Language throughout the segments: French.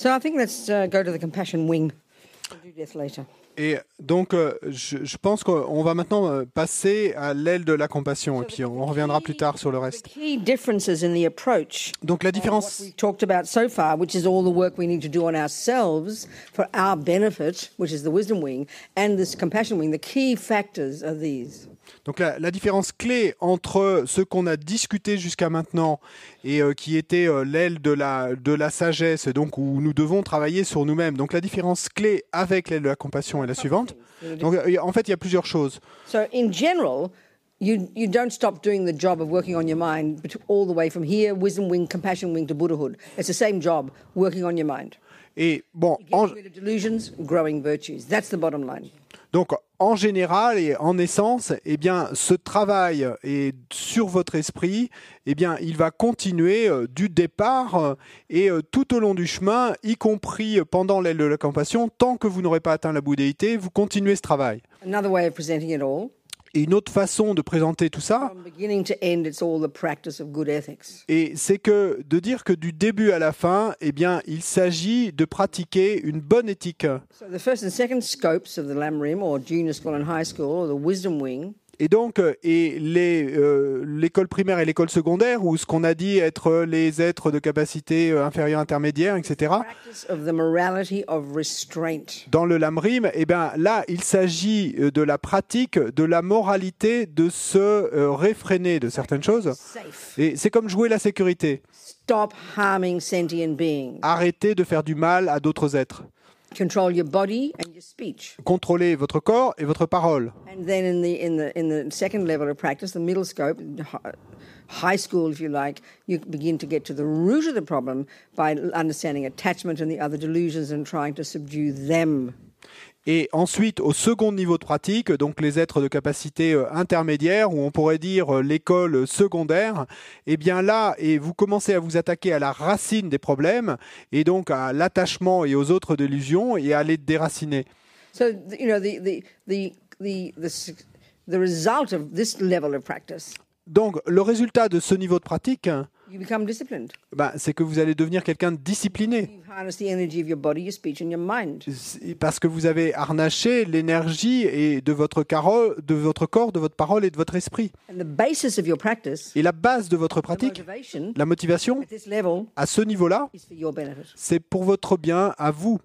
So I think let's uh, go to the compassion wing. We'll do death later. Et donc, euh, je, je pense qu'on va maintenant euh, passer à l'aile de la compassion, et puis on reviendra plus tard sur le reste. Donc, la différence, donc la, la différence clé entre ce qu'on a discuté jusqu'à maintenant et euh, qui était euh, l'aile de la, de la sagesse, donc où nous devons travailler sur nous-mêmes. Donc, la différence clé avec l'aile de la compassion est la suivante. Donc, euh, en fait, il y a plusieurs choses. So, in general, you, you don't stop doing the job of working on your mind all the way from here, wisdom wing, compassion wing to Buddhahood. It's the same job, working on your mind. Et bon, en. That's the bottom line. Donc, en général et en essence, eh bien, ce travail est sur votre esprit, eh bien, il va continuer euh, du départ euh, et euh, tout au long du chemin, y compris pendant l'aile de la compassion, tant que vous n'aurez pas atteint la bouddhéité, vous continuez ce travail. Another way of presenting it all, Et une autre façon de présenter tout ça, from beginning to end, it's all the practice of good ethics. et c'est que de dire que du début à la fin, eh bien, il s'agit de pratiquer une bonne éthique. Et donc, euh, et les, euh, l'école primaire et l'école secondaire, ou ce qu'on a dit être les êtres de capacité euh, inférieure, intermédiaire, etc., dans le lamrim, eh ben, là, il s'agit de la pratique de la moralité de se euh, réfréner de certaines choses. Et c'est comme jouer la sécurité. Arrêtez de faire du mal à d'autres êtres. Control your body and your speech. Contrôlez votre corps et votre parole. And then in the in the in the second level of practice, the middle scope, high school, if you like, you begin to get to the root of the problem by understanding attachment and the other delusions and trying to subdue them. Et ensuite, au second niveau de pratique, donc les êtres de capacité euh, intermédiaire, ou on pourrait dire euh, l'école secondaire, eh bien là, et vous commencez à vous attaquer à la racine des problèmes, et donc à l'attachement et aux autres délusions, et à les déraciner. So th- you know the the the the the, s- the result of this level of practice, Donc, le résultat de ce niveau de pratique, you become disciplined. bah, c'est que vous allez devenir quelqu'un de discipliné, parce que vous avez harnaché l'énergie et de votre, caro- de votre corps, de votre parole et de votre esprit. And the basis of your practice, Et la base de votre pratique, la motivation, à ce niveau-là, is for your benefit. c'est pour votre bien à vous.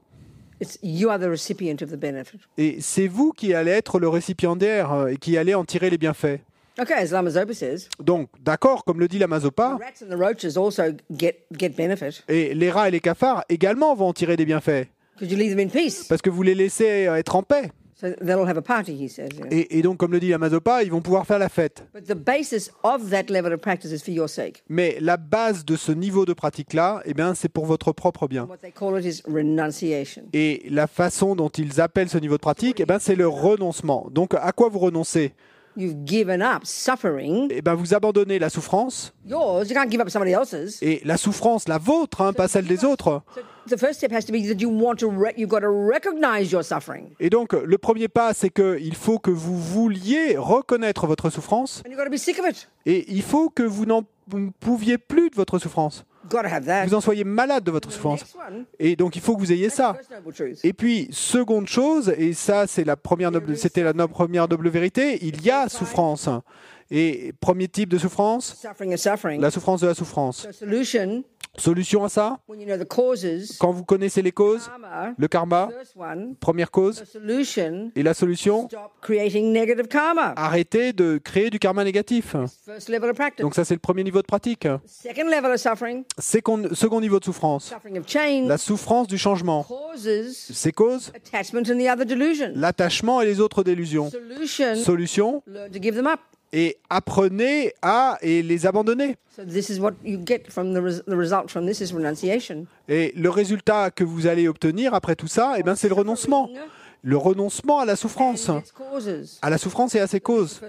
Et c'est vous qui allez être le récipiendaire euh, et qui allez en tirer les bienfaits. Okay, as Lama Zopa says, Donc, d'accord, comme le dit la Mazopa, the rats and the roaches also get get benefit et les rats et les cafards également vont en tirer des bienfaits, because you leave them in peace? parce que vous les laissez euh, être en paix. So they'll have a party, he says. Et, et donc, comme le dit la Mazopa, ils vont pouvoir faire la fête. But the basis of that level of practice is for your sake. Mais la base de ce niveau de pratique-là, eh bien, c'est pour votre propre bien. What they call it is renunciation. Et la façon dont ils appellent ce niveau de pratique, eh c'est le renoncement. Donc, à quoi vous renoncez? You've given up suffering, eh ben, Vous abandonnez la souffrance, yours. You can't give up somebody else's. et la souffrance, la vôtre, hein, pas celle des autres. So the first step has to be that you want to. You've got to recognize your suffering, Et donc, le premier pas, c'est qu'il faut que vous vouliez reconnaître votre souffrance, and you've got to be sick of it. et il faut que vous n'en pouviez plus de votre souffrance. Vous en soyez malade de votre souffrance. Et donc, il faut que vous ayez ça. Et puis, seconde chose, et ça, c'est la première noble, c'était la première double vérité, il y a souffrance. Et premier type de souffrance, la souffrance de la souffrance. So solution, à ça, when you know the causes, quand vous connaissez les causes, le karma, première cause, et la solution, stop creating negative karma. arrêtez de créer du karma négatif. Donc ça, c'est le premier niveau de pratique. Second level of suffering, Second, second niveau de souffrance, la souffrance du changement. Ces causes, attachment and the other delusion. l'attachement et les autres délusions. Solution, Et apprenez à et les abandonner. So this is what you get from the, res- the result from this is renunciation. Et le résultat que vous allez obtenir après tout ça, eh ben, c'est le renoncement. Le renoncement à la souffrance, à la souffrance et à ses causes.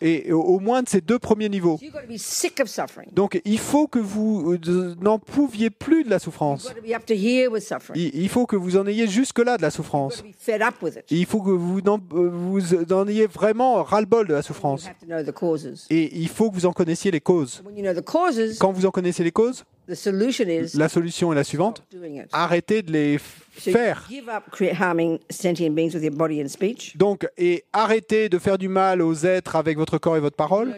Et au- moins de ces deux premiers niveaux. Donc il faut que vous euh, n'en pouviez plus de la souffrance. Il faut que vous en ayez jusque-là de la souffrance. Il faut que vous n'en euh, vous en ayez vraiment ras-le-bol de la souffrance. Et il faut que vous en connaissiez les causes. When you know the causes, Quand vous en connaissez les causes, La solution est la suivante. Arrêtez de les faire. Donc, et arrêtez de faire du mal aux êtres avec votre corps et votre parole.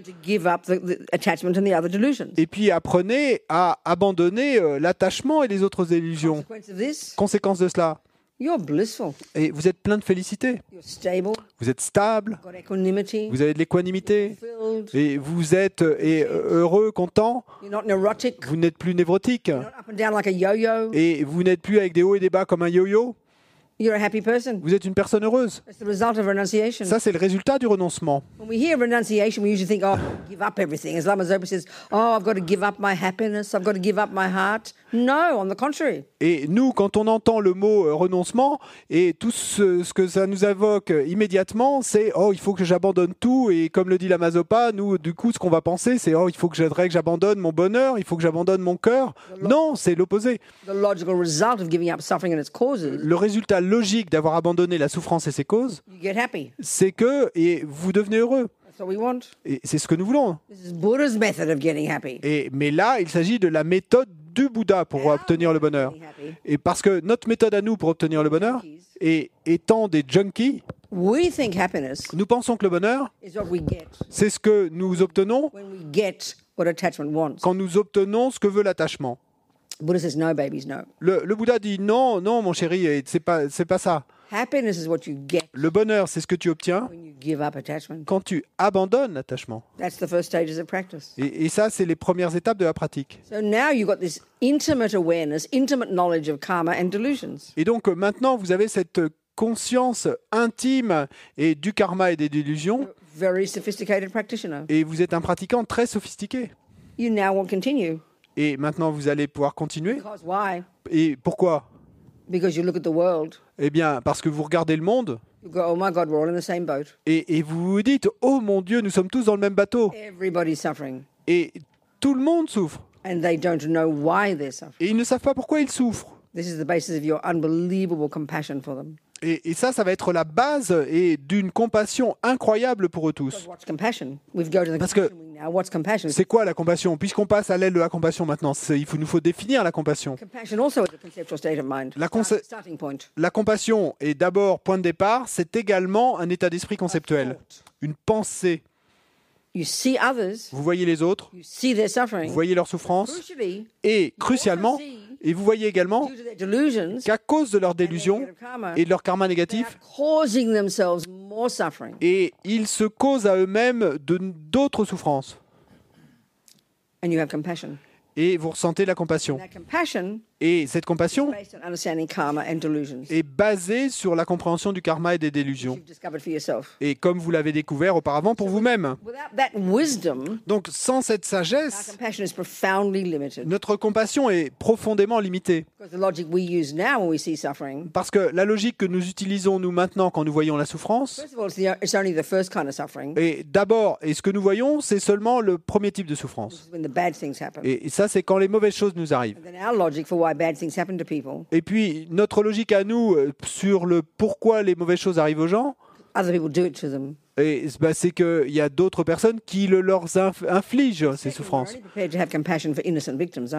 Et puis apprenez à abandonner euh, l'attachement et les autres illusions. Conséquence de cela. You're blissful. Et vous êtes plein de félicité. You're stable. Vous êtes stable. Got equanimity. Vous avez de l'équanimité. Et vous êtes euh, et, heureux, content. You're not neurotic. Vous n'êtes plus névrotique. You're not up and down like a yo-yo. Et vous n'êtes plus avec des hauts et des bas comme un yo-yo. You're a happy person. Vous êtes une personne heureuse. That's the result of renunciation. Ça, c'est le résultat du renoncement. When we hear renunciation, we usually think, oh, give up everything. As Lama Zopa says, oh, I've got to give up my happiness. I've got to give up my heart. No, on the contrary. Et nous, quand on entend le mot euh, renoncement, et tout ce, ce que ça nous évoque euh, immédiatement, c'est oh, il faut que j'abandonne tout. Et comme le dit la Mazopa, nous, du coup, ce qu'on va penser, c'est oh, il faut que j'abandonne mon bonheur, il faut que j'abandonne mon cœur. Non, c'est l'opposé. Le résultat logique d'avoir abandonné la souffrance et ses causes, c'est que et vous devenez heureux. Et c'est ce que nous voulons. Et, mais là, il s'agit de la méthode du Bouddha pour obtenir le bonheur. Et parce que notre méthode à nous pour obtenir le bonheur, et étant des junkies, nous pensons que le bonheur, c'est ce que nous obtenons quand nous obtenons ce que veut l'attachement. Buddha says, no, babies, no. Le, le Bouddha dit non, non, mon chéri, et c'est pas, c'est pas ça. Happiness is what you get Le bonheur, c'est ce que tu obtiens when you give up attachment. quand tu abandonnes l'attachement. That's the first stages of practice. Et, et ça, c'est les premières étapes de la pratique. So now you've got this intimate awareness, intimate knowledge of karma and delusions. Et donc euh, maintenant, vous avez cette conscience intime et du karma et des délusions, Very sophisticated practitioner. et vous êtes un pratiquant très sophistiqué. You now will continue. Et maintenant, vous allez pouvoir continuer. Et pourquoi? Because you look at the world, Eh bien, parce que vous regardez le monde you go, oh my God, we're all in the same boat. et, et vous vous dites Oh mon Dieu, nous sommes tous dans le même bateau. Everybody's suffering. Et tout le monde souffre. And they don't know why they're suffering. Et ils ne savent pas pourquoi ils souffrent. This is the basis of your unbelievable compassion for them. Et, et ça, ça va être la base et d'une compassion incroyable pour eux tous. Parce que- C'est quoi la compassion? Puisqu'on passe à l'aile de la compassion maintenant, il faut, nous faut définir la compassion. La compassion est d'abord point de départ, c'est également un état d'esprit conceptuel, une pensée. You see others, Vous voyez les autres, vous voyez leur souffrance, Crucially, et crucialement, et vous voyez également qu'à cause de negative karma, et de leur karma négatif, et ils se causent à eux-mêmes d'autres souffrances. Et vous ressentez la compassion. Et cette compassion est basée sur la compréhension du karma et des délusions. Et comme vous l'avez découvert auparavant pour vous-même. Without that wisdom, Donc sans cette sagesse, notre compassion est profondément limitée. Because the logic we use now when we see suffering, Parce que la logique que nous utilisons nous maintenant quand nous voyons la souffrance, et d'abord, et ce que nous voyons, c'est seulement le premier type de souffrance. Et ça, c'est quand les mauvaises choses nous arrivent. Et puis, notre logique à nous euh, sur le pourquoi les mauvaises choses arrivent aux gens, other people do it to them. Et, bah, c'est qu'il y a d'autres personnes qui le leur inf- infligent ces souffrances.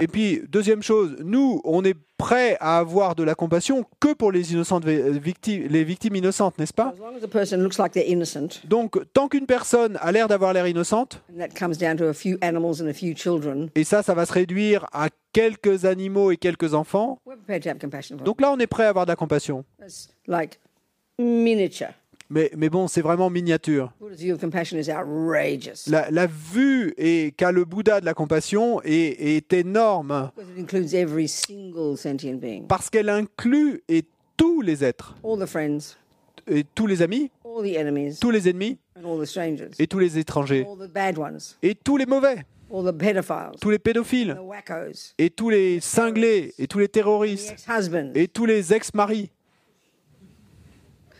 Et puis, deuxième chose, nous, on est prêt à avoir de la compassion que pour les innocentes vi- victimes, les victimes innocentes, n'est-ce pas? As long as a person looks like they're innocent, Donc, tant qu'une personne a l'air d'avoir l'air innocente, and that comes down to a few animals and a few children, et ça, ça va se réduire à quelques animaux et quelques enfants, donc là, on est prêt à avoir de la compassion. Miniature. Mais, mais bon, c'est vraiment miniature. La, la vue qu'a le Bouddha de la compassion est, est énorme. Parce qu'elle inclut et tous les êtres, et tous les amis, tous les ennemis. Et tous les étrangers. Et tous les mauvais, tous les pédophiles. Et tous les cinglés. Et tous les terroristes. Et tous les ex-maris.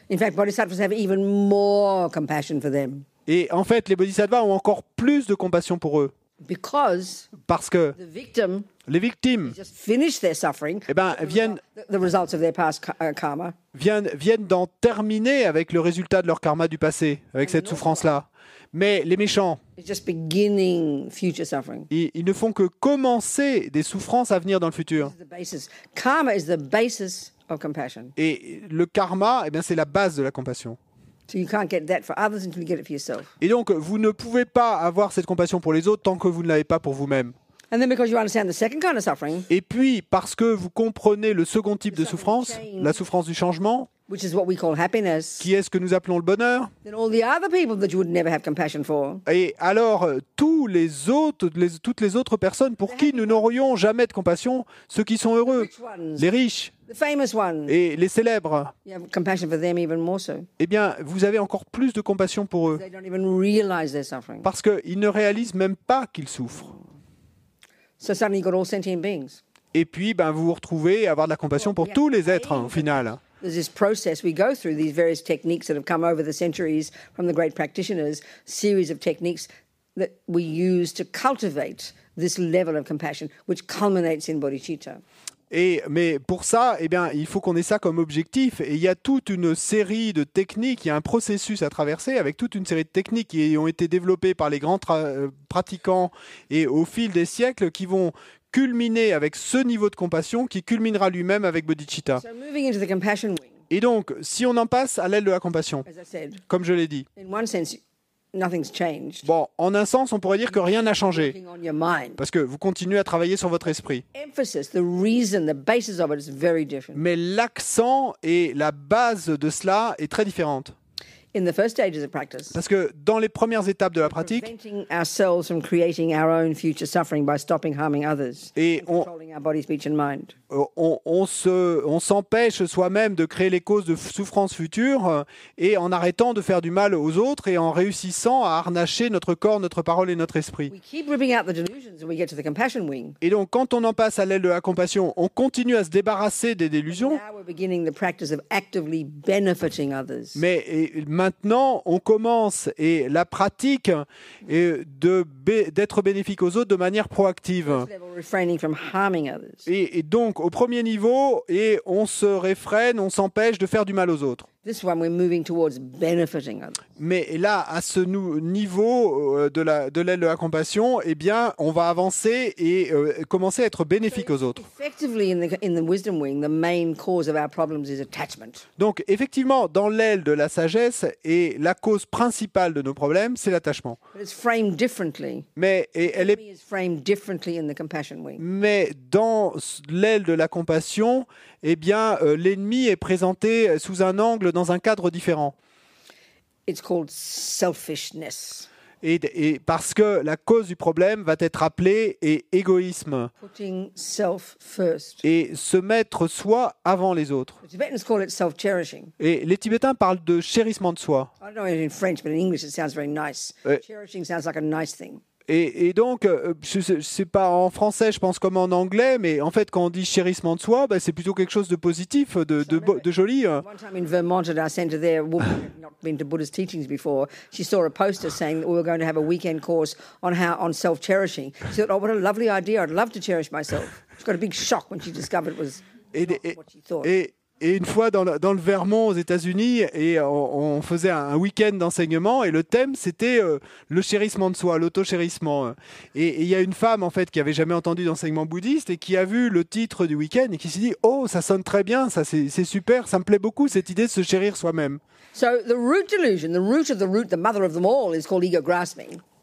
In fact, bodhisattvas have even more compassion for them Et en fait, les bodhisattvas ont encore plus de compassion pour eux because Parce que the victim les victimes just finished their suffering. eh ben, viennent, The, the results of their past ka- karma. viennent, viennent d'en terminer avec le résultat de leur karma du passé, avec cette souffrance-là. Mais les méchants, It's just beginning future suffering. ils, ils ne font que commencer des souffrances à venir dans le futur. This is the basis. Karma is the basis of compassion. Et le karma, eh bien, c'est la base de la compassion. So you can't get that for others until you get it for yourself. Et donc, vous ne pouvez pas avoir cette compassion pour les autres tant que vous ne l'avez pas pour vous-même. And then because you understand the second kind of suffering, Et puis, parce que vous comprenez le second type de souffrance, la souffrance du changement, which is what we call happiness, qui est ce que nous appelons le bonheur, then all the other people that you would never have compassion for, et alors euh, tous les autres, les- toutes les autres personnes pour qui nous n'aurions jamais de compassion, ceux qui sont heureux, les riches et les célèbres, you have compassion for them even more so. eh bien, vous avez encore plus de compassion pour eux, They don't even realize their suffering. parce qu'ils ne réalisent même pas qu'ils souffrent. Et puis, ben, vous vous retrouvez à avoir de la compassion pour tous les êtres, hein, au final. There's this process we go through, these various techniques that have come over the centuries from the great practitioners, series of techniques that we use to cultivate this level of compassion, which culminates in bodhicitta. Et, mais pour ça, eh bien, il faut qu'on ait ça comme objectif. Et il y a toute une série de techniques, il y a un processus à traverser avec toute une série de techniques qui ont été développées par les grands euh, pratiquants et au fil des siècles qui vont culminer avec ce niveau de compassion qui culminera lui-même avec bodhicitta. So moving into the compassion wing, Et donc, si on en passe à l'aile de la compassion, as I said, comme je l'ai dit, bon, en un sens, on pourrait dire que rien n'a changé. Parce que vous continuez à travailler sur votre esprit. Mais l'accent et la base de cela est très différente. Parce que dans les premières étapes de la pratique, preventing ourselves from creating our own future suffering by stopping harming others, et on, controlling our body, speech, and mind. on, on se, on s'empêche soi-même de créer les causes de souffrance future euh, et en arrêtant de faire du mal aux autres et en réussissant à harnacher notre corps, notre parole et notre esprit. We keep ripping out the delusions and we get to the compassion wing. Et donc, quand on en passe à l'aile de la compassion, on continue à se débarrasser des délusions, Now we're beginning the practice of actively benefiting others. mais maintenant, on commence et la pratique est d'être bénéfique aux autres de manière proactive. Et, et donc, au premier niveau, et on se réfrène, on s'empêche de faire du mal aux autres. This one we're moving towards benefiting others. Mais là, à ce niveau euh, de la de l'aile de la compassion, eh bien, on va avancer et euh, commencer à être bénéfique aux autres. Effectively, in the in the wisdom wing, the main cause of our problems is attachment. Donc, effectivement, dans l'aile de la sagesse, et la cause principale de nos problèmes, c'est l'attachement. But it's framed differently. Mais et elle est Enemy is framed differently in the compassion wing. mais dans l'aile de la compassion, eh bien, euh, l'ennemi est présenté sous un angle, dans un cadre différent. It's called selfishness, Et, et parce que la cause du problème va être appelée et égoïsme putting self first. et se mettre soi avant les autres. The Tibetans call it self-cherishing. Et les Tibétains parlent de chérissement de soi. I don't know it in French, but in English it sounds very nice. Uh, Cherishing sounds like a nice thing. Et, et donc, euh, sais pas en français, je pense comme en anglais, mais en fait, quand on dit chérissement de soi, bah, c'est plutôt quelque chose de positif, de, de, beau- de joli. euh. One time in Vermont at our centre there, a woman had not been to Buddhist teachings before. She saw a poster saying that we were going to have a weekend course on how on self-cherishing. She thought, "Oh, what a lovely idea! I'd love to cherish myself." She got a big shock when she discovered it was Et, et- what she thought. et- et une fois dans le, Vermont aux États-Unis, et on, faisait un, week-end d'enseignement, et le thème c'était euh, le chérissement de soi, l'auto-chérissement. Et il y a une femme en fait qui avait jamais entendu d'enseignement bouddhiste et qui a vu le titre du week-end et qui s'est dit oh ça sonne très bien, ça c'est super, ça me plaît beaucoup cette idée de se chérir soi-même.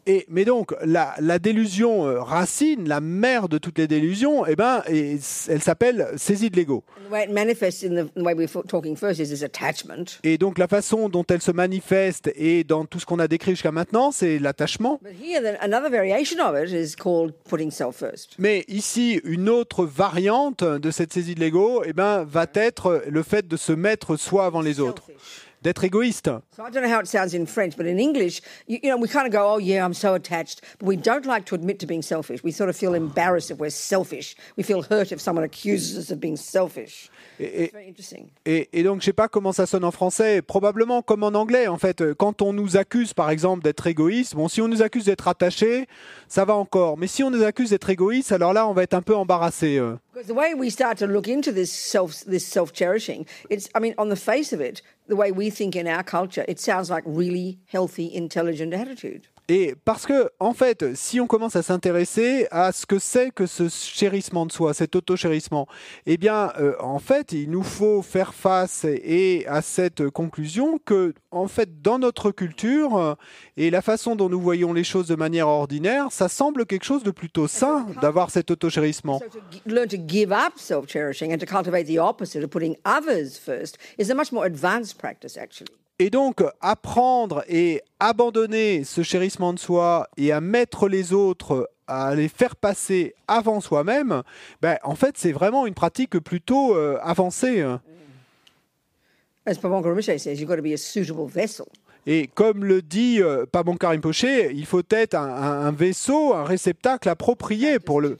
Et, mais donc, la, la délusion euh, racine, la mère de toutes les délusions, eh ben, et elle s'appelle saisie de l'ego. And the way it manifests in the, the way we're f- talking first is this attachment. Et donc, la façon dont elle se manifeste et dans tout ce qu'on a décrit jusqu'à maintenant, c'est l'attachement. But here, the, another variation of it is called putting self first. Mais ici, une autre variante de cette saisie de l'ego, eh ben, va être le fait de se mettre soi avant les autres, Selfish. D'être égoïste. So I don't know how it sounds in French, but in English, you, you know, we kind of go, oh, yeah, I'm so attached. But we don't like to admit to being selfish. We sort of feel embarrassed if we're selfish. We feel hurt if someone accuses us of being selfish. Et, et- et donc, je sais pas comment ça sonne en français, probablement comme en anglais. En fait, quand on nous accuse, par exemple, d'être égoïste, bon, si on nous accuse d'être attaché, ça va encore. Mais si on nous accuse d'être égoïste, alors là, on va être un peu embarrassé. Because the way we start to look into this self this self cherishing, it's I mean, on the face of it, the way we think in our culture, it sounds like really healthy, intelligent attitude. Et parce que, en fait, si on commence à s'intéresser à ce que c'est que ce chérissement de soi, cet auto-chérissement, eh bien, euh, en fait, il nous faut faire face et à cette conclusion que, en fait, dans notre culture euh, et la façon dont nous voyons les choses de manière ordinaire, ça semble quelque chose de plutôt sain d'avoir cet auto-chérissement. Learn to give up self cherishing and to cultivate the opposite of putting others first is a much more advanced practice, actually. Et donc, apprendre et abandonner ce chérissement de soi et à mettre les autres, à les faire passer avant soi-même, ben, en fait, c'est vraiment une pratique plutôt euh, avancée. hein. Et comme le dit euh, Pabonka Rinpoche, il faut être un, vaisseau, un réceptacle approprié pour, le,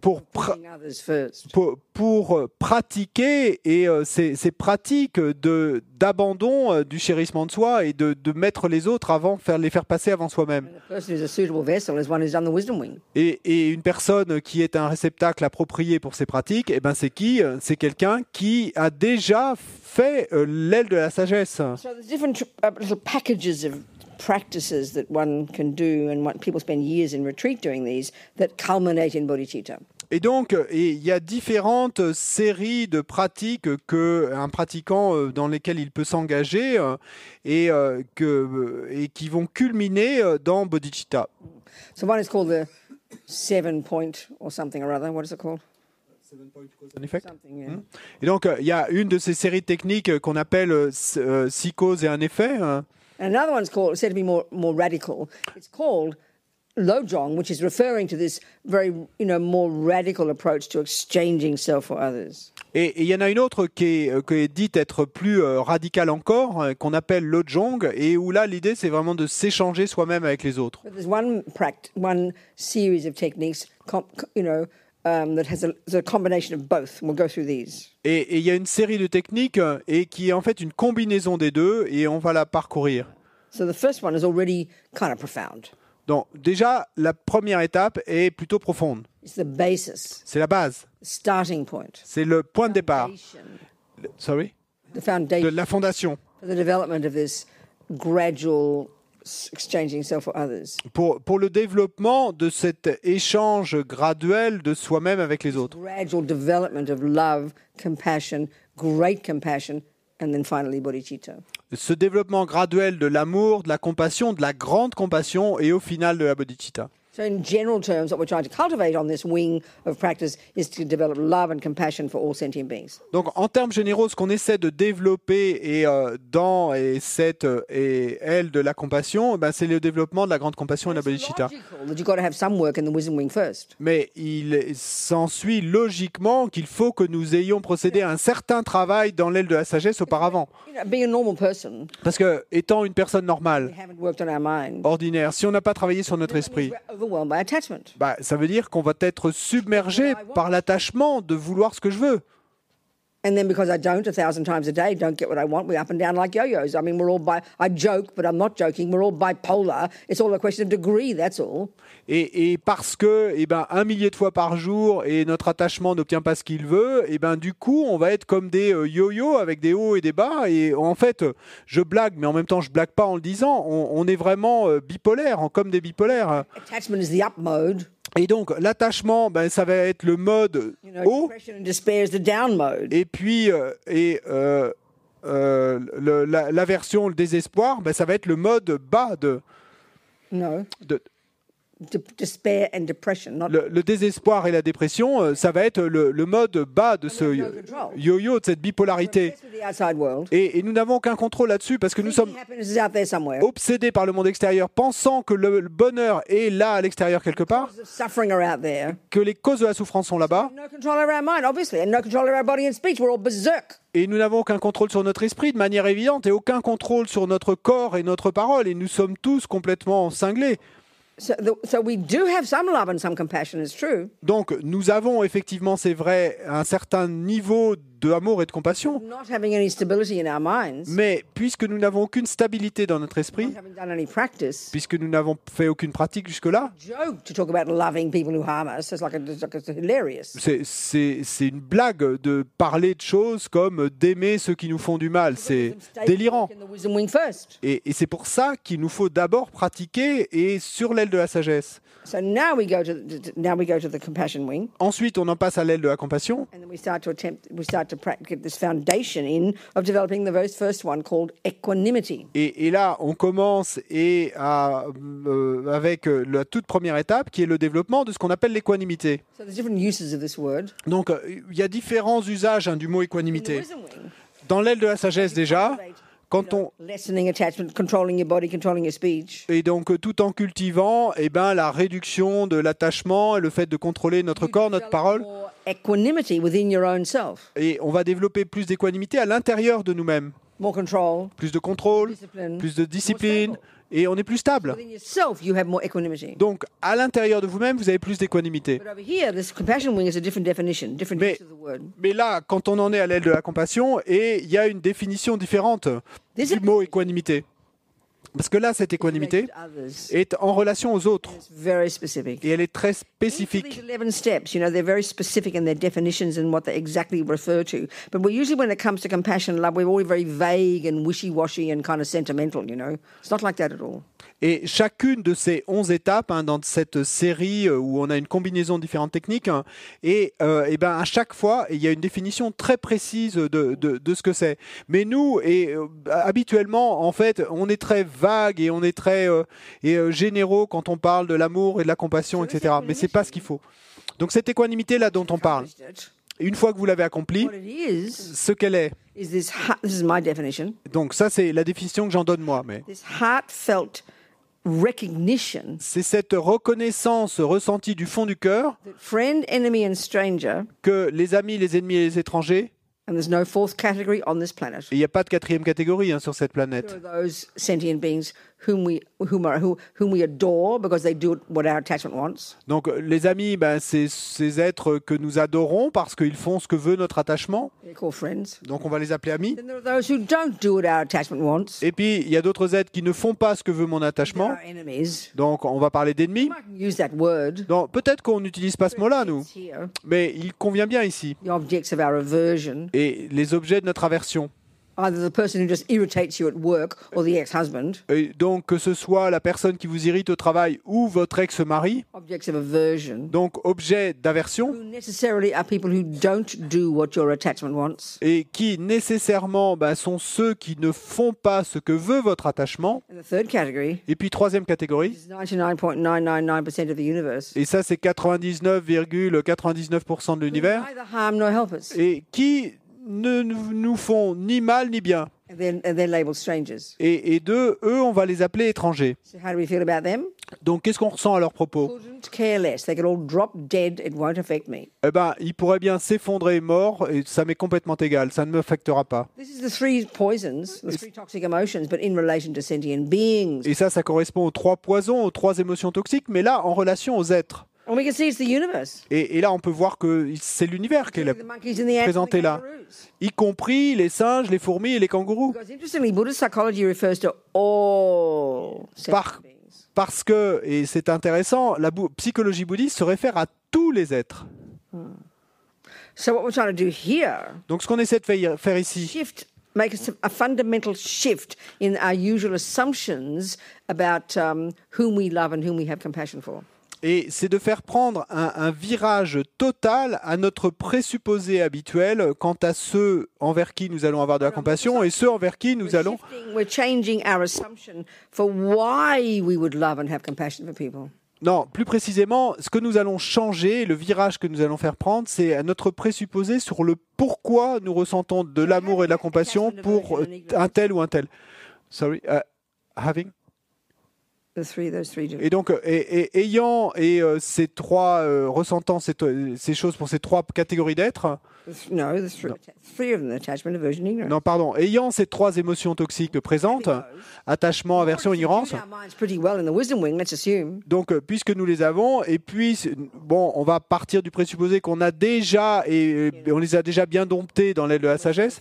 pour, pra- euh, pratiquer et euh, ces, ces pratiques de d'abandon euh, du chérissement de soi et de, de mettre les autres avant, faire, les faire passer avant soi-même. Et, et une personne qui est un réceptacle approprié pour ces pratiques, eh ben c'est qui C'est quelqu'un qui a déjà fait l'aile de la sagesse. So there's different tr- uh, little packages of practices that one can do, and what people spend years in retreat doing these that culminate in bodhicitta. Et donc, il y a différentes séries de pratiques que un pratiquant euh, dans lesquelles il peut s'engager euh, et euh, que et qui vont culminer dans bodhicitta. So one is called the seven point or something or other. What is it called? Et donc, euh, il y a une de ces séries techniques euh, qu'on appelle euh, euh, six causes et un effet. hein? Another one's called, said to be more, more radical. It's called Lojong, which is referring to this very, you know, more radical approach to exchanging self for others. Et il y en a une autre qui est, qui est dite être plus radicale encore, qu'on appelle l'ojong, et où là l'idée c'est vraiment de s'échanger soi-même avec les autres. But there's one pract- one series of techniques, you know, um. Et et il y a une série de techniques euh, et qui est en fait une combinaison des deux, et on va la parcourir. So the first one is already kind of profound. Donc déjà, la première étape est plutôt profonde. It's the basis, C'est la base, the starting point, c'est le point de départ. Sorry? The De foundation la fondation. for the development of this gradual s- exchanging self for others. Pour, pour le développement de cet échange graduel de soi-même avec les autres. gradual development of love, compassion, great compassion, and then finally bodhicitta. ce développement graduel de l'amour, de la compassion, de la grande compassion et au final de la bodhicitta. So, in general terms, what we're trying to cultivate on this wing of practice is to develop love and compassion for all sentient beings. Donc en termes généraux, ce qu'on essaie de développer et euh, dans et cette euh, et elle de la compassion, ben, c'est le développement de la grande compassion et de la bodhicitta. Mais il s'ensuit logiquement qu'il faut que nous ayons procédé à un certain travail dans l'aile de la sagesse auparavant. Parce que étant une personne normale, ordinaire, si on n'a pas travaillé sur notre esprit, Bah, ça veut dire qu'on va être submergé par l'attachement de vouloir ce que je veux. And then because I don't a thousand times a day, don't get what I want, we're up and down like yo-yos. I mean, we're all bi- I joke, but I'm not joking. We're all bipolar. It's all a question of degree, that's all. Et, et parce que, eh ben, un millier de fois par jour et notre attachement n'obtient pas ce qu'il veut, et ben, du coup, on va être comme des euh, yo-yo avec des hauts et des bas. Et en fait, je blague, mais en même temps, je blague pas en le disant. On, on est vraiment euh, bipolaire, comme des bipolaires. Attachment is the up mode. Et donc, l'attachement, ben, ça va être le mode haut. Et puis, euh, et euh, euh, la- l'aversion, le désespoir, ben, ça va être le mode bas de, de Le, le désespoir et la dépression, euh, ça va être le, le mode bas de ce yo- yo-yo, de cette bipolarité. Et, et nous n'avons aucun contrôle là-dessus parce que nous sommes obsédés par le monde extérieur, pensant que le, le bonheur est là à l'extérieur quelque part, que les causes de la souffrance sont là-bas, et nous n'avons aucun contrôle sur notre esprit de manière évidente, et aucun contrôle sur notre corps et notre parole, et nous sommes tous complètement cinglés. Donc nous avons effectivement, c'est vrai, un certain niveau de amour et de compassion, Not having any stability in our minds, mais puisque nous n'avons aucune stabilité dans notre esprit, puisque nous n'avons fait aucune pratique jusque-là, c'est- une blague de parler de choses comme d'aimer ceux qui nous font du mal. C'est délirant. Et, et c'est pour ça qu'il nous faut d'abord pratiquer et sur l'aile de la sagesse. So now we go to the, now we go to the compassion wing, Ensuite, on en passe à l'aile de la compassion. And then we start to attempt we start to prac- get this foundation in of developing the very first one called equanimity. Et, et là, on commence et à, euh, avec euh, la toute première étape qui est le développement de ce qu'on appelle l'équanimité. So there's different uses of this word. Donc, euh, il y a différents usages hein, du mot équanimité. Dans l'aile de la sagesse, déjà, quand on, lessening attachment, controlling your body, controlling your speech. et donc tout en cultivant eh ben, la réduction de l'attachement et le fait de contrôler notre corps, notre parole, equanimity within your own self. et on va développer plus d'équanimité à l'intérieur de nous-mêmes. More control, Plus de contrôle, discipline. plus de discipline, et on est plus stable. Within yourself, you have more equanimity. Donc, à l'intérieur de vous-même, vous avez plus d'équanimité. But over here, this compassion wing is a different definition, different Mais- use of the word. Mais là, quand on en est à l'aile de la compassion, et il y a une définition différente This du mot équanimité. Parce que là, cette équanimité est en relation aux autres, It's very specific. et elle est très spécifique. these 11 steps, you know, they're very specific in their definitions and what they exactly refer to. But we usually, when it comes to compassion and love, we're all very vague and wishy-washy and kind of sentimental, you know. It's not like that at all. Et chacune de ces onze étapes hein, dans cette série euh, où on a une combinaison de différentes techniques, hein, et, euh, et ben à chaque fois, il y a une définition très précise de, de, de ce que c'est. Mais nous, et euh, habituellement, en fait, on est très vague et on est très euh, et, euh, généraux quand on parle de l'amour et de la compassion, etc. Mais c'est pas ce qu'il faut. Donc cette équanimité là dont on parle, une fois que vous l'avez accomplie, ce qu'elle est. Donc ça c'est la définition que j'en donne moi, mais this heartfelt recognition c'est cette reconnaissance ressentie du fond du cœur que les amis, les ennemis et les étrangers, and there's no fourth category on this planet, et il n'y a pas de quatrième catégorie hein, sur cette planète. those sentient beings whom we, whom, are, who, whom we adore because they do what our attachment wants. Donc les amis, ben, c'est ces êtres que nous adorons parce qu'ils font ce que veut notre attachement. Friends. Donc on va les appeler amis. Then there are those who don't do what our attachment wants. Et puis il y a d'autres êtres qui ne font pas ce que veut mon They're attachement. our enemies. Donc on va parler d'ennemis. I can use that word. Donc peut-être qu'on n'utilise pas ce mot-là, nous, mais il convient bien ici. The objects of our aversion, Et les objets de notre aversion. Either the person who just irritates you at work or the ex-husband, Et donc que ce soit la personne qui vous irrite au travail ou votre ex-mari, objects of aversion, donc objet d'aversion, who necessarily are people who don't do what your attachment wants. et qui nécessairement ben, sont ceux qui ne font pas ce que veut votre attachement. And the third category Et puis troisième catégorie, is 99.999% of the universe. et ça c'est 99,99% de l'univers, Neither harm nor help us. et qui ne nous font ni mal ni bien. Et, et deux, eux, on va les appeler étrangers. Donc qu'est-ce qu'on ressent à leur propos? Eh ben, ils pourraient bien s'effondrer morts, et ça m'est complètement égal, ça ne m'affectera pas. Et ça, ça correspond aux trois poisons, aux trois émotions toxiques, mais là, en relation aux êtres. And we can see it's the universe. Et, et là, on peut voir que c'est l'univers qui est là, présenté là. y compris les singes, les fourmis et les kangourous. Because interestingly, Buddhist psychology refers to all sentient Par- beings. Parce que, et c'est intéressant, la psychologie bouddhiste se réfère à tous les êtres. So what we're trying to do here, Donc, ce qu'on essaie de faire, ici, shift, make a fundamental shift in our usual assumptions about um, whom we love and whom we have compassion for. Et c'est de faire prendre un, un virage total à notre présupposé habituel quant à ceux envers qui nous allons avoir de la compassion et ceux envers qui nous allons shifting, we're changing our assumption for why we would love and have compassion for people. Non, plus précisément, ce que nous allons changer, le virage que nous allons faire prendre, c'est à notre présupposé sur le pourquoi nous ressentons de l'amour et de la compassion pour euh, un tel ou un tel. Sorry, uh, having. The three, those three. Et donc, euh, et, et- ayant et euh, ces trois euh, ressentant ces, ces choses pour ces trois catégories d'êtres, No, the three, three of them: attachment, aversion, ignorance. non, pardon, ayant ces trois émotions toxiques présentes, attachement, aversion, ignorance. Donc, euh, puisque nous les avons, et puis, bon, on va partir du présupposé qu'on a déjà, et euh, on les a déjà bien domptés dans l'aile de la sagesse.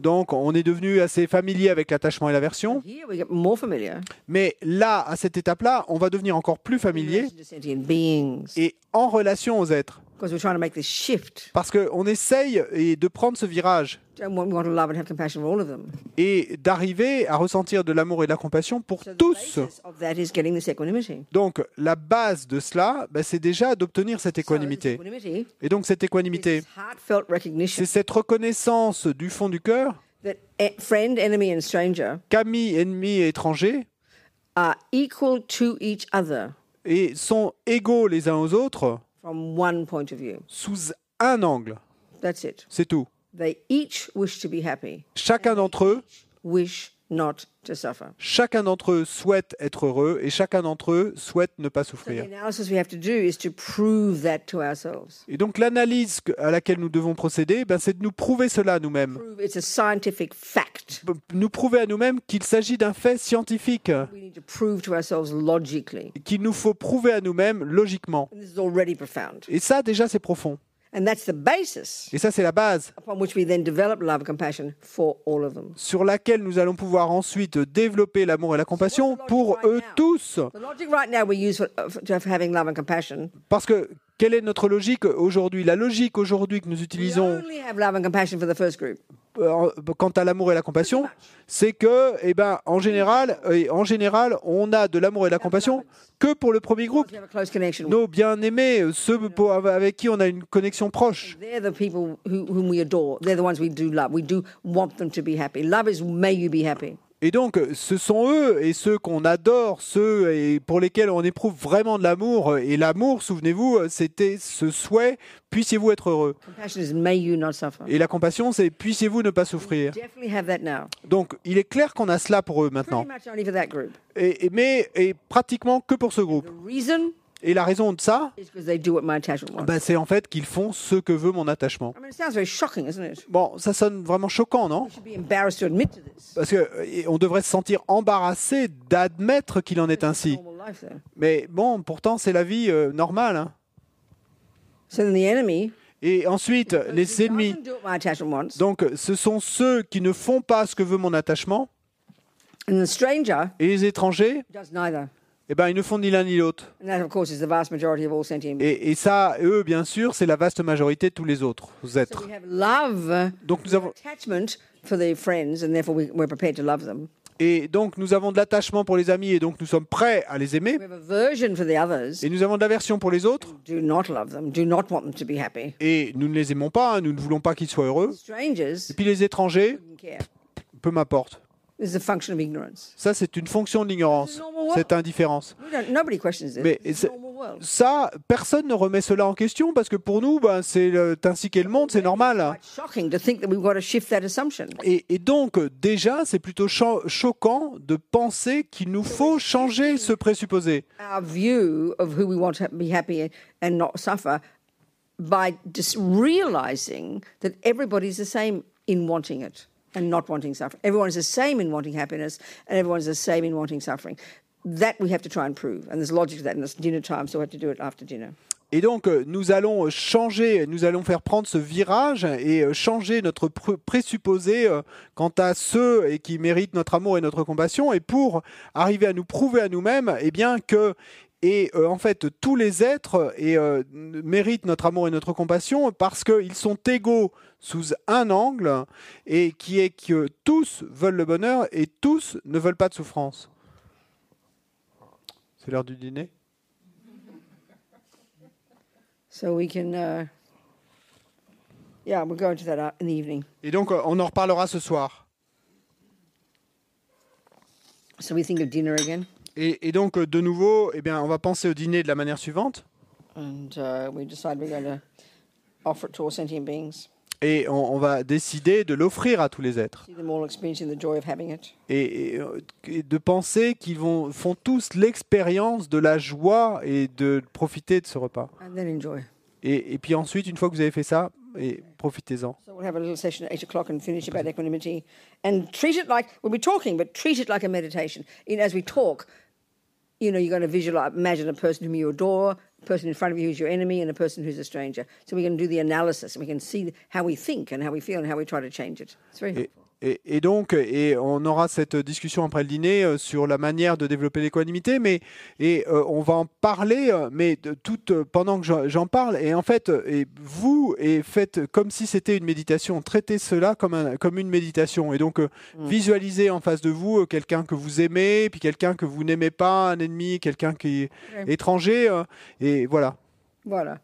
Donc, on est devenu assez familier avec l'attachement et l'aversion. Mais là, à cette étape-là, on va devenir encore plus familier et en relation aux êtres. Because we're trying to make this shift. Parce qu'on essaye et de prendre ce virage Don't want, we want to love and have compassion for all of them. et d'arriver à ressentir de l'amour et de la compassion pour tous. Donc, la base de cela, ben, c'est déjà d'obtenir cette équanimité. Et donc, cette équanimité, this heartfelt recognition c'est cette reconnaissance du fond du cœur that e- friend, enemy, and stranger qu'amis, ennemis et étrangers are equal to each other et sont égaux les uns aux autres from one point of view. sous un angle. That's it. C'est tout. They each wish to be happy, Chacun d'entre eux, wish not to suffer. chacun d'entre eux souhaite être heureux et chacun d'entre eux souhaite ne pas souffrir. Et donc l'analyse à laquelle nous devons procéder, ben, c'est de nous prouver cela à nous-mêmes. Nous prouver à nous-mêmes qu'il s'agit d'un fait scientifique, We need to prove to ourselves logically. qu'il nous faut prouver à nous-mêmes logiquement. And this is already profound. Et ça, déjà, c'est profond. And that's the basis Et ça, c'est la base upon which we then develop love and compassion for all of them. sur laquelle nous allons pouvoir ensuite développer l'amour et la compassion pour eux tous. The logic right now we use for, for to having love and compassion. Parce que quelle est notre logique aujourd'hui? La logique aujourd'hui que nous utilisons euh, quant à l'amour et la compassion, c'est que, eh ben, en général, en général, on a de l'amour et de la compassion que pour le premier groupe. Nos bien-aimés, ceux pour- avec qui on a une connexion proche. Et donc, ce sont eux et ceux qu'on adore, ceux et pour lesquels on éprouve vraiment de l'amour. Et l'amour, souvenez-vous, c'était ce souhait, puissiez-vous être heureux. Et la compassion, c'est puissiez-vous ne pas souffrir. Donc, il est clair qu'on a cela pour eux maintenant. et- mais et pratiquement que pour ce groupe. Et la raison de ça, ben, c'est en fait qu'ils font ce que veut mon attachement. Bon, ça sonne vraiment choquant, non? Parce que on devrait se sentir embarrassé d'admettre qu'il en est ainsi. Mais bon, pourtant, c'est la vie euh, normale. hein. Et ensuite, les ennemis. Donc, ce sont ceux qui ne font pas ce que veut mon attachement. and the stranger Et les étrangers. Eh ben, ils ne font ni l'un ni l'autre. And that, of course, is the vast majority of all sentient beings. Et, et ça, eux, bien sûr, c'est la vaste majorité de tous les autres êtres. we have love, Donc, nous avons, et donc, nous avons de l'attachement pour les amis et donc nous sommes prêts à les aimer. Et nous avons de l'aversion pour les autres. Et nous ne les aimons pas, hein, nous ne voulons pas qu'ils soient heureux. Et puis les étrangers, peu m'importe. This is a function of ignorance. Ça, c'est une fonction de l'ignorance, cette indifférence. Mais. Ça, personne ne remet cela en question parce que pour nous, ben, c'est ainsi qu'est le monde, c'est normal. Quite shocking to think that we've got to shift that assumption. Et, et donc, déjà, c'est plutôt cho- choquant de penser qu'il nous faut changer ce présupposé. Our view of who we want to be happy and- and not suffer by just realizing that everybody's the same in wanting it and not wanting suffering. Everyone is the same in wanting happiness and everyone's the same in wanting suffering. That we have to try and prove. And there's logic to that, and it's dinner time, so we have to do it after dinner. Et donc, euh, nous allons changer, nous allons faire prendre ce virage et euh, changer notre pr- présupposé euh, quant à ceux et qui méritent notre amour et notre compassion, et pour arriver à nous prouver à nous-mêmes, eh bien que et euh, en fait tous les êtres et, euh, méritent notre amour et notre compassion parce qu'ils sont égaux sous un angle et qui est que tous veulent le bonheur et tous ne veulent pas de souffrance. C'est l'heure du dîner? So we can, uh, yeah, we'll go into that uh, in the evening. Et donc euh, on en reparlera ce soir. So we think of dinner again? Et, et donc, euh, de nouveau, eh bien, on va penser au dîner de la manière suivante. And uh, we decide we're going to offer it to all sentient beings, Et on, on va décider de l'offrir à tous les êtres. Et, et, euh, et de penser qu'ils vont, font tous l'expérience de la joie et de profiter de ce repas. And then enjoy. Et, et puis ensuite, une fois que vous avez fait ça, et profitez-en. So we'll have a little session at eight o'clock and finish about equanimity, and treat it like we'll be talking, but treat it like a meditation. You know, as we talk, you know, you're going to visualize, imagine a person whom you adore, a person in front of you who's your enemy, and a person who's a stranger. So we can do the analysis, and we can see how we think and how we feel and how we try to change it. It's very helpful. Et- et donc, et on aura cette discussion après le dîner euh, sur la manière de développer l'équanimité, mais et euh, on va en parler, euh, mais de tout euh, pendant que j'en- parle. Et en fait, et vous et faites comme si c'était une méditation. Traitez cela comme un, comme une méditation. Et donc, euh, visualisez en face de vous quelqu'un que vous aimez, puis quelqu'un que vous n'aimez pas, un ennemi, quelqu'un qui est Ouais. étranger, et voilà. Voilà.